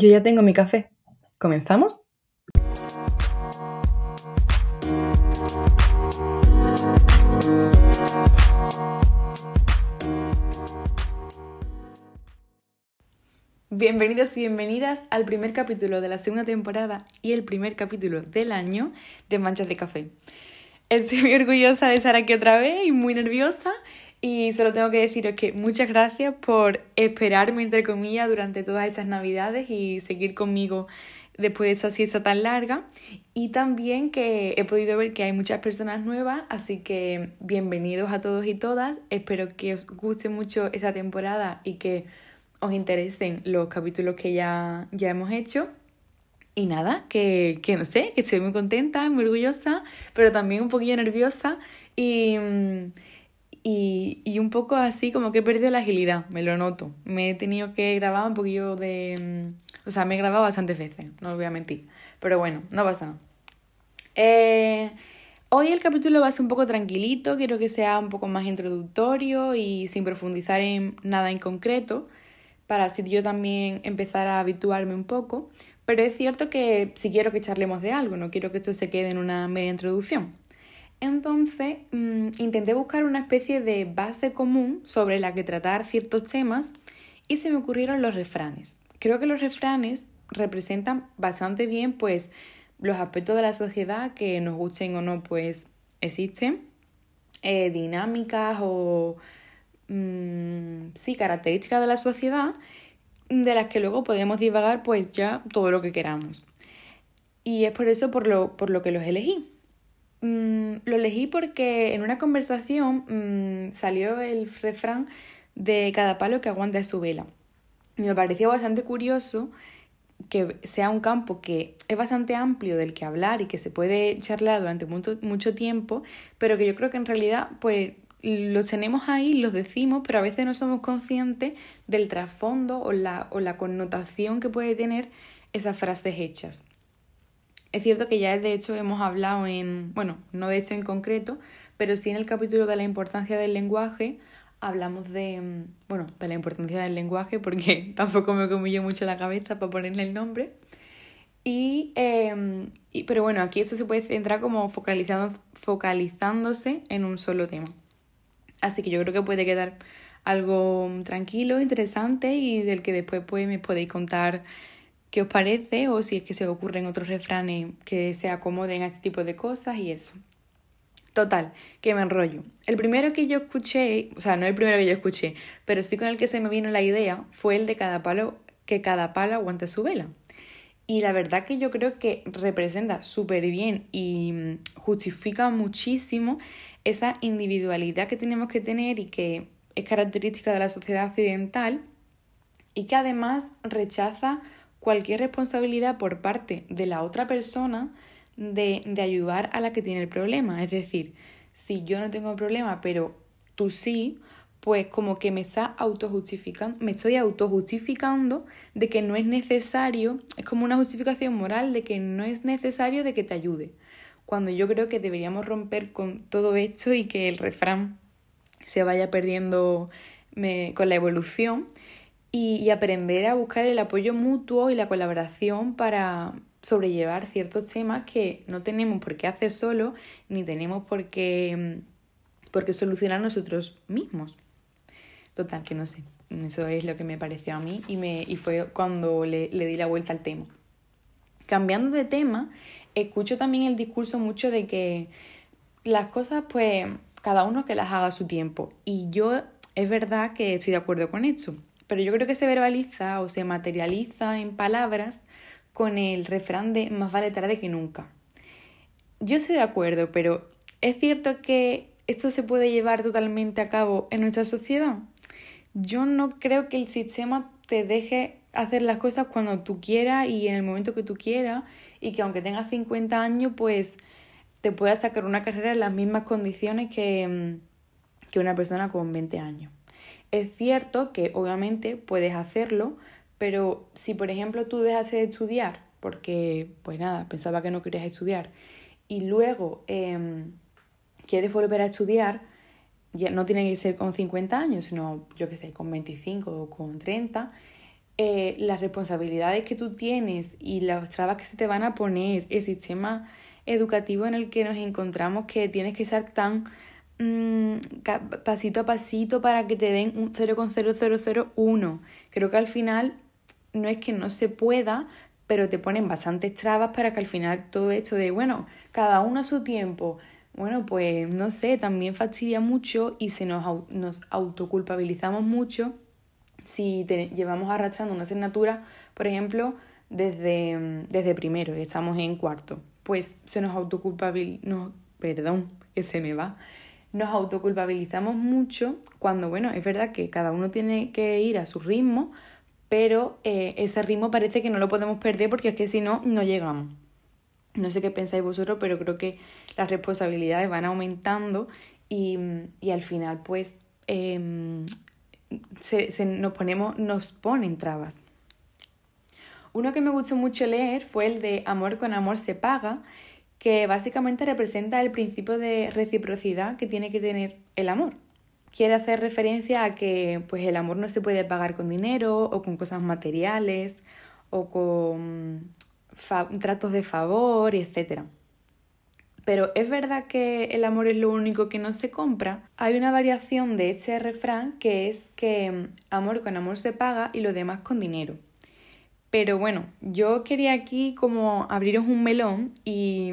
Yo ya tengo mi café. ¿Comenzamos? Bienvenidos y bienvenidas al primer capítulo de la segunda temporada y el primer capítulo del año de Manchas de Café. Estoy muy orgullosa de estar aquí otra vez y muy nerviosa y solo tengo que deciros que muchas gracias por esperarme, entre comillas, durante todas estas navidades y seguir conmigo después de esa siesta tan larga. Y también que he podido ver que hay muchas personas nuevas, así que bienvenidos a todos y todas. Espero que os guste mucho esta temporada y que os interesen los capítulos que ya, ya hemos hecho. Y nada, que, que no sé, que estoy muy contenta, muy orgullosa, pero también un poquillo nerviosa. Y. Y, un poco así como que he perdido la agilidad, me lo noto. Me he tenido que grabar un poquillo de... Mm, o sea, me he grabado bastantes veces, no os voy a mentir. Pero bueno, no pasa nada. Eh, hoy el capítulo va a ser un poco tranquilito, quiero que sea un poco más introductorio y sin profundizar en nada en concreto, para así yo también empezar a habituarme un poco. Pero es cierto que si quiero que charlemos de algo, no quiero que esto se quede en una media introducción. Entonces mm, intenté buscar una especie de base común sobre la que tratar ciertos temas y se me ocurrieron los refranes. Creo que los refranes representan bastante bien pues los aspectos de la sociedad que nos gusten o no pues existen, eh, dinámicas o mm, sí, características de la sociedad de las que luego podemos divagar pues ya todo lo que queramos. Y es por eso por lo, por lo que los elegí. Mm, lo elegí porque en una conversación mm, salió el refrán de cada palo que aguanta su vela. Y me pareció bastante curioso que sea un campo que es bastante amplio del que hablar y que se puede charlar durante mucho, mucho tiempo, pero que yo creo que en realidad pues los tenemos ahí, los decimos, pero a veces no somos conscientes del trasfondo o la, o la connotación que puede tener esas frases hechas. Es cierto que ya de hecho hemos hablado en, bueno, no de hecho en concreto, pero sí en el capítulo de la importancia del lenguaje hablamos de, mm, bueno, de la importancia del lenguaje porque tampoco me comí mucho la cabeza para ponerle el nombre. Y, em, y, pero bueno, aquí eso se puede centrar como focalizando, focalizándose en un solo tema. Así que yo creo que puede quedar algo tranquilo, interesante y del que después pues, me podéis contar qué os parece o si es que se ocurren otros refranes que se acomoden a este tipo de cosas y eso. Total, que me enrollo. El primero que yo escuché, o sea, no el primero que yo escuché, pero sí con el que se me vino la idea, fue el de cada palo, que cada palo aguante su vela. Y la verdad que yo creo que representa súper bien y justifica muchísimo esa individualidad que tenemos que tener y que es característica de la sociedad occidental y que además rechaza cualquier responsabilidad por parte de la otra persona de, de ayudar a la que tiene el problema. Es decir, si yo no tengo problema, pero tú sí, pues como que me está autojustificando, me estoy autojustificando de que no es necesario, es como una justificación moral de que no es necesario de que te ayude. Cuando yo creo que deberíamos romper con todo esto y que el refrán se vaya perdiendo con la evolución y, aprender a buscar el apoyo mutuo y la colaboración para sobrellevar ciertos temas que no tenemos por qué hacer solo ni tenemos por qué, mm, por qué solucionar nosotros mismos. Total, que no sé. Eso es lo que me pareció a mí y, me, y fue cuando le, le di la vuelta al tema. Cambiando de tema, escucho también el discurso mucho de que las cosas, pues, cada uno que las haga a su tiempo. Y yo es verdad que estoy de acuerdo con esto pero yo creo que se verbaliza o se materializa en palabras con el refrán de más vale tarde que nunca. Yo estoy de acuerdo, pero ¿es cierto que esto se puede llevar totalmente a cabo en nuestra sociedad? Yo no creo que el sistema te deje hacer las cosas cuando tú quieras y en el momento que tú quieras y que aunque tengas 50 años, pues te puedas sacar una carrera en las mismas condiciones que, mm, que una persona con 20 años. Es cierto que obviamente puedes hacerlo, pero si por ejemplo tú dejas de estudiar, porque pues nada, pensaba que no querías estudiar, y luego em, quieres volver a estudiar, ya no tiene que ser con 50 años, sino yo que sé, con 25 o con 30, eh, las responsabilidades que tú tienes y las trabas que se te van a poner, el sistema educativo en el que nos encontramos que tienes que ser tan mm, pasito a pasito para que te den un 0,0001. Creo que al final no es que no se pueda, pero te ponen bastantes trabas para que al final todo esto de, bueno, cada uno a su tiempo, bueno, pues no sé, también fastidia mucho y se nos, nos autoculpabilizamos mucho si llevamos arrastrando una asignatura, por ejemplo, desde, desde primero y estamos en cuarto, pues se nos autoculpabilizamos, perdón, que se me va, nos autoculpabilizamos mucho cuando, bueno, es verdad que cada uno tiene que ir a su ritmo, pero eh, ese ritmo parece que no lo podemos perder porque es que si no, no llegamos. No sé qué pensáis vosotros, pero creo que las responsabilidades van aumentando y, y al final, pues, eh, se, se, nos, ponemos, nos ponen trabas. Uno que me gustó mucho leer fue el de Amor con amor se paga, que básicamente representa el principio de reciprocidad que tiene que tener el amor quiere hacer referencia a que pues el amor no se puede pagar con dinero o con cosas materiales o con tratos de favor, etc. Pero es verdad que el amor es lo único que no se compra. Hay una variación de este refrán que es que mm, amor con amor se paga y lo demás con dinero. Pero bueno, yo quería aquí como abriros un melón y,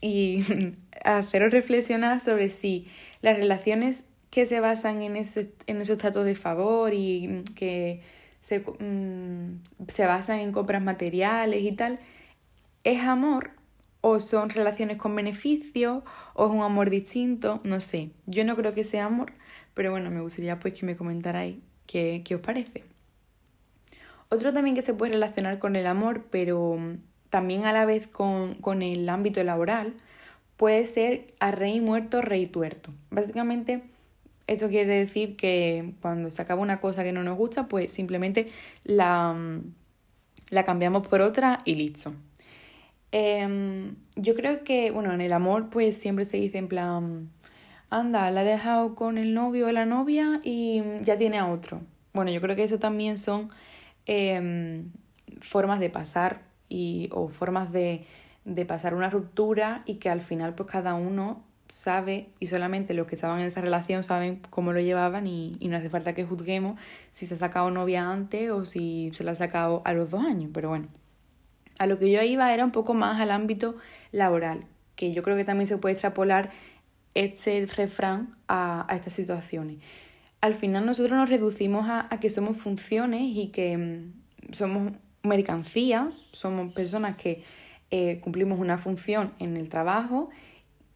y haceros reflexionar sobre si las relaciones que se basan en, en esos tratos de favor y que se, mm, se basan en compras materiales y tal, ¿es amor o son relaciones con beneficio o es un amor distinto? No sé, yo no creo que sea amor, pero bueno, me gustaría pues que me comentarais qué, qué os parece. Otro también que se puede relacionar con el amor, pero también a la vez con, con el ámbito laboral, puede ser a rey muerto, rey tuerto. Básicamente esto quiere decir que cuando se acaba una cosa que no nos gusta, pues simplemente la, la cambiamos por otra y listo. Em, yo creo que, bueno, en el amor pues siempre se dice en plan, anda, la ha dejado con el novio o la novia y ya tiene a otro. Bueno, yo creo que eso también son em, formas de pasar y, o formas de, de pasar una ruptura y que al final pues cada uno sabe y solamente los que estaban en esa relación saben cómo lo llevaban y, no hace falta que juzguemos si se ha sacado novia antes o si se la ha sacado a los dos años, pero bueno. A lo que yo iba era un poco más al ámbito laboral, que yo creo que también se puede extrapolar este refrán a, estas situaciones. Al final nosotros nos reducimos a, que somos funciones y que mm, somos mercancía, somos personas que eh, cumplimos una función en el trabajo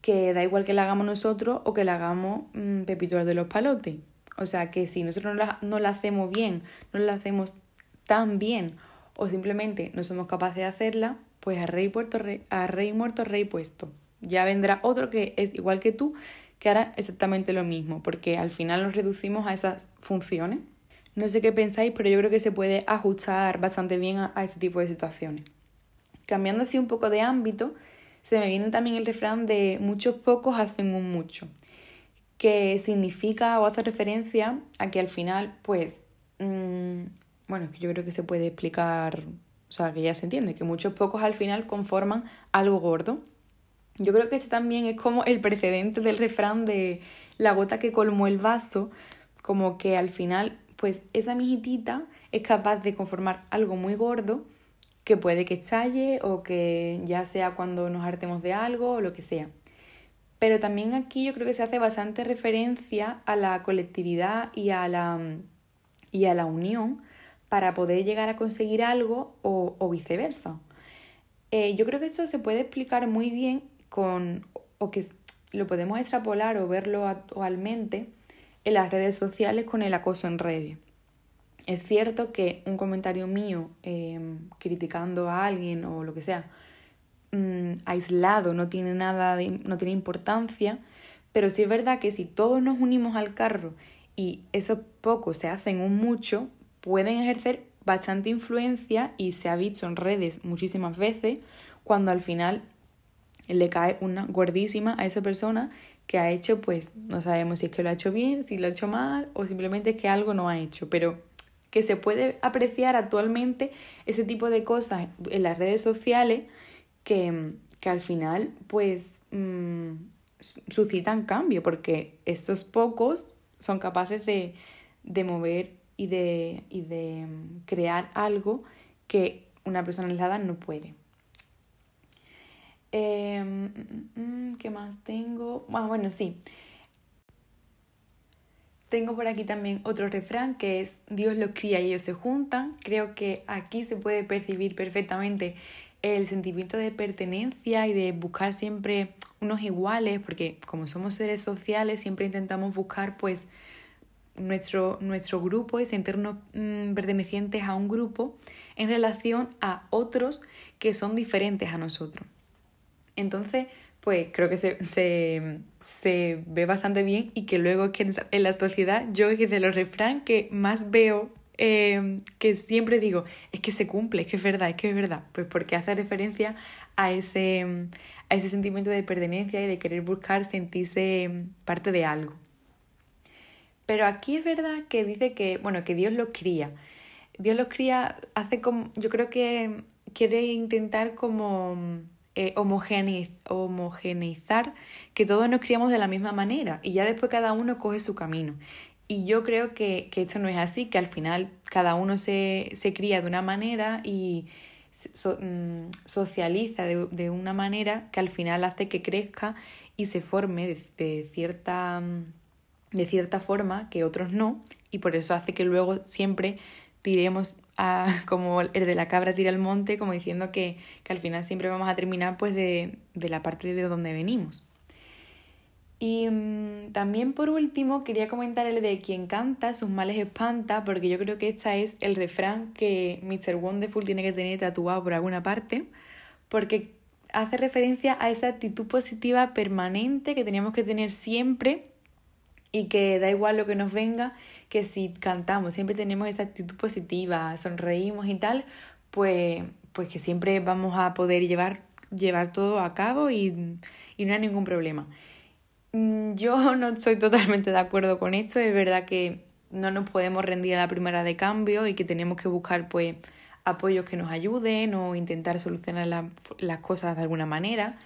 que da igual que la hagamos nosotros o que la hagamos mmm, Pepito de los palotes. O sea que si nosotros no la, no la hacemos bien, no la hacemos tan bien o simplemente no somos capaces de hacerla, pues a rey, puerto, rey, a rey muerto, rey puesto. Ya vendrá otro que es igual que tú, que hará exactamente lo mismo, porque al final nos reducimos a esas funciones. No sé qué pensáis, pero yo creo que se puede ajustar bastante bien a, a este tipo de situaciones. Cambiando así un poco de ámbito, se me viene también el refrán de muchos pocos hacen un mucho, que significa o hace referencia a que al final, pues, mmm, bueno, que yo creo que se puede explicar, o sea, que ya se entiende, que muchos pocos al final conforman algo gordo. Yo creo que este también es como el precedente del refrán de la gota que colmó el vaso, como que al final, pues esa mijitita es capaz de conformar algo muy gordo que puede que estalle o que ya sea cuando nos hartemos de algo o lo que sea. Pero también aquí yo creo que se hace bastante referencia a la colectividad y a la, y a la unión para poder llegar a conseguir algo o, viceversa. Eh, yo creo que esto se puede explicar muy bien con, o que lo podemos extrapolar o verlo actualmente en las redes sociales con el acoso en redes. Es cierto que un comentario mío em, criticando a alguien o lo que sea, mm, aislado, no tiene nada, no tiene importancia, pero sí es verdad que si todos nos unimos al carro y esos pocos se hacen un mucho, pueden ejercer bastante influencia y se ha visto en redes muchísimas veces cuando al final le cae una gordísima a esa persona que ha hecho, pues no sabemos si es que lo ha hecho bien, si lo ha hecho mal o simplemente que algo no ha hecho, pero que se puede apreciar actualmente ese tipo de cosas en las redes sociales que, al final pues mm, suscitan cambio, porque estos pocos son capaces de, mover y de, y de mm, crear algo que una persona aislada no puede. Em, mm, ¿Qué más tengo? Ah, bueno, sí. Tengo por aquí también otro refrán que es Dios los cría y ellos se juntan. Creo que aquí se puede percibir perfectamente el sentimiento de pertenencia y de buscar siempre unos iguales, porque como somos seres sociales siempre intentamos buscar pues nuestro, nuestro grupo y sentirnos mm, pertenecientes a un grupo en relación a otros que son diferentes a nosotros. Entonces, pues creo que se, se, ve bastante bien y que luego que en la sociedad yo es de los refrán que más veo em, que siempre digo, es que se cumple, es que es verdad, es que es verdad, pues porque hace referencia a ese, a ese sentimiento de pertenencia y de querer buscar sentirse em, parte de algo. Pero aquí es verdad que dice que, bueno, que Dios los cría. Dios los cría, hace como, yo creo que quiere intentar como eh, homogeneizar que todos nos criamos de la misma manera y ya después cada uno coge su camino. Y yo creo que, que esto no es así, que al final cada uno se, se cría de una manera y mm, socializa de, de, una manera que al final hace que crezca y se forme de, cierta, de cierta forma que otros no y por eso hace que luego siempre tiremos a, como el de la cabra tira al monte, como diciendo que, que al final siempre vamos a terminar pues de, de la parte de donde venimos. Y mm, también por último quería comentar el de quien canta sus males espanta, porque yo creo que este es el refrán que Mr. Wonderful tiene que tener tatuado por alguna parte, porque hace referencia a esa actitud positiva permanente que teníamos que tener siempre y que da igual lo que nos venga, que si cantamos, siempre tenemos esa actitud positiva, sonreímos y tal, pues, pues que siempre vamos a poder llevar, llevar todo a cabo y, y no hay ningún problema. Mm, yo no estoy totalmente de acuerdo con esto, es verdad que no nos podemos rendir a la primera de cambio y que tenemos que buscar pues apoyos que nos ayuden o intentar solucionar las cosas de alguna manera,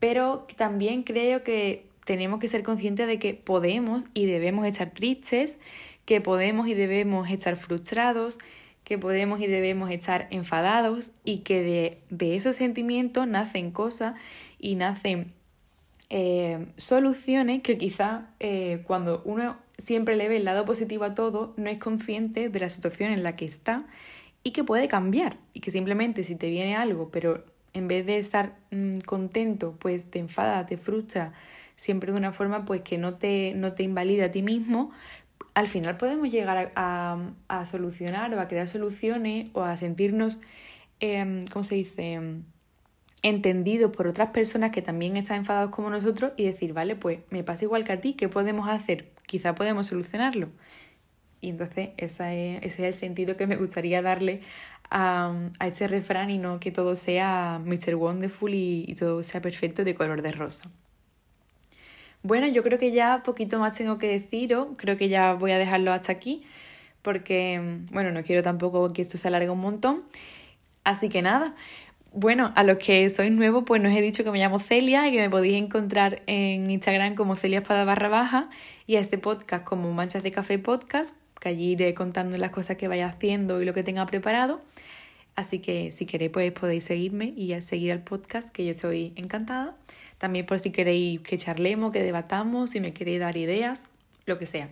pero también creo que tenemos que ser conscientes de que podemos y debemos estar tristes, que podemos y debemos estar frustrados, que podemos y debemos estar enfadados y que de, esos sentimientos nacen cosas y nacen eh, soluciones que quizá eh, cuando uno siempre le ve el lado positivo a todo, no es consciente de la situación en la que está y que puede cambiar y que simplemente si te viene algo, pero en vez de estar mm, contento, pues te enfada, te frustra, siempre de una forma pues que no te, no te invalida a ti mismo, al final podemos llegar a, a, solucionar o a crear soluciones o a sentirnos, eh, ¿cómo se dice?, entendidos por otras personas que también están enfadados como nosotros y decir, vale, pues me pasa igual que a ti, ¿qué podemos hacer? Quizá podemos solucionarlo. Y entonces ese es el sentido que me gustaría darle a, a este refrán y no que todo sea Mr. Wonderful y todo sea perfecto de color de rosa. Bueno, yo creo que ya poquito más tengo que deciros, creo que ya voy a dejarlo hasta aquí, porque, bueno, no quiero tampoco que esto se alargue un montón. Así que nada, bueno, a los que sois nuevos, pues nos he dicho que me llamo Celia y que me podéis encontrar en Instagram como Celia Espada barra baja y a este podcast como Manchas de Café Podcast, que allí iré contando las cosas que vaya haciendo y lo que tenga preparado. Así que si queréis, pues podéis seguirme y seguir al podcast, que yo estoy encantada. También por si queréis que charlemos, que debatamos, si me queréis dar ideas, lo que sea.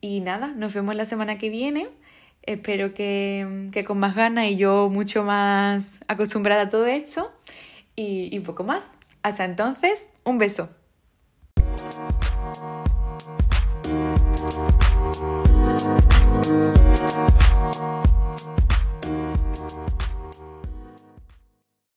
Y nada, nos vemos la semana que viene. Espero que, que con más ganas y yo mucho más acostumbrada a todo esto. Y, y poco más. Hasta entonces, un beso.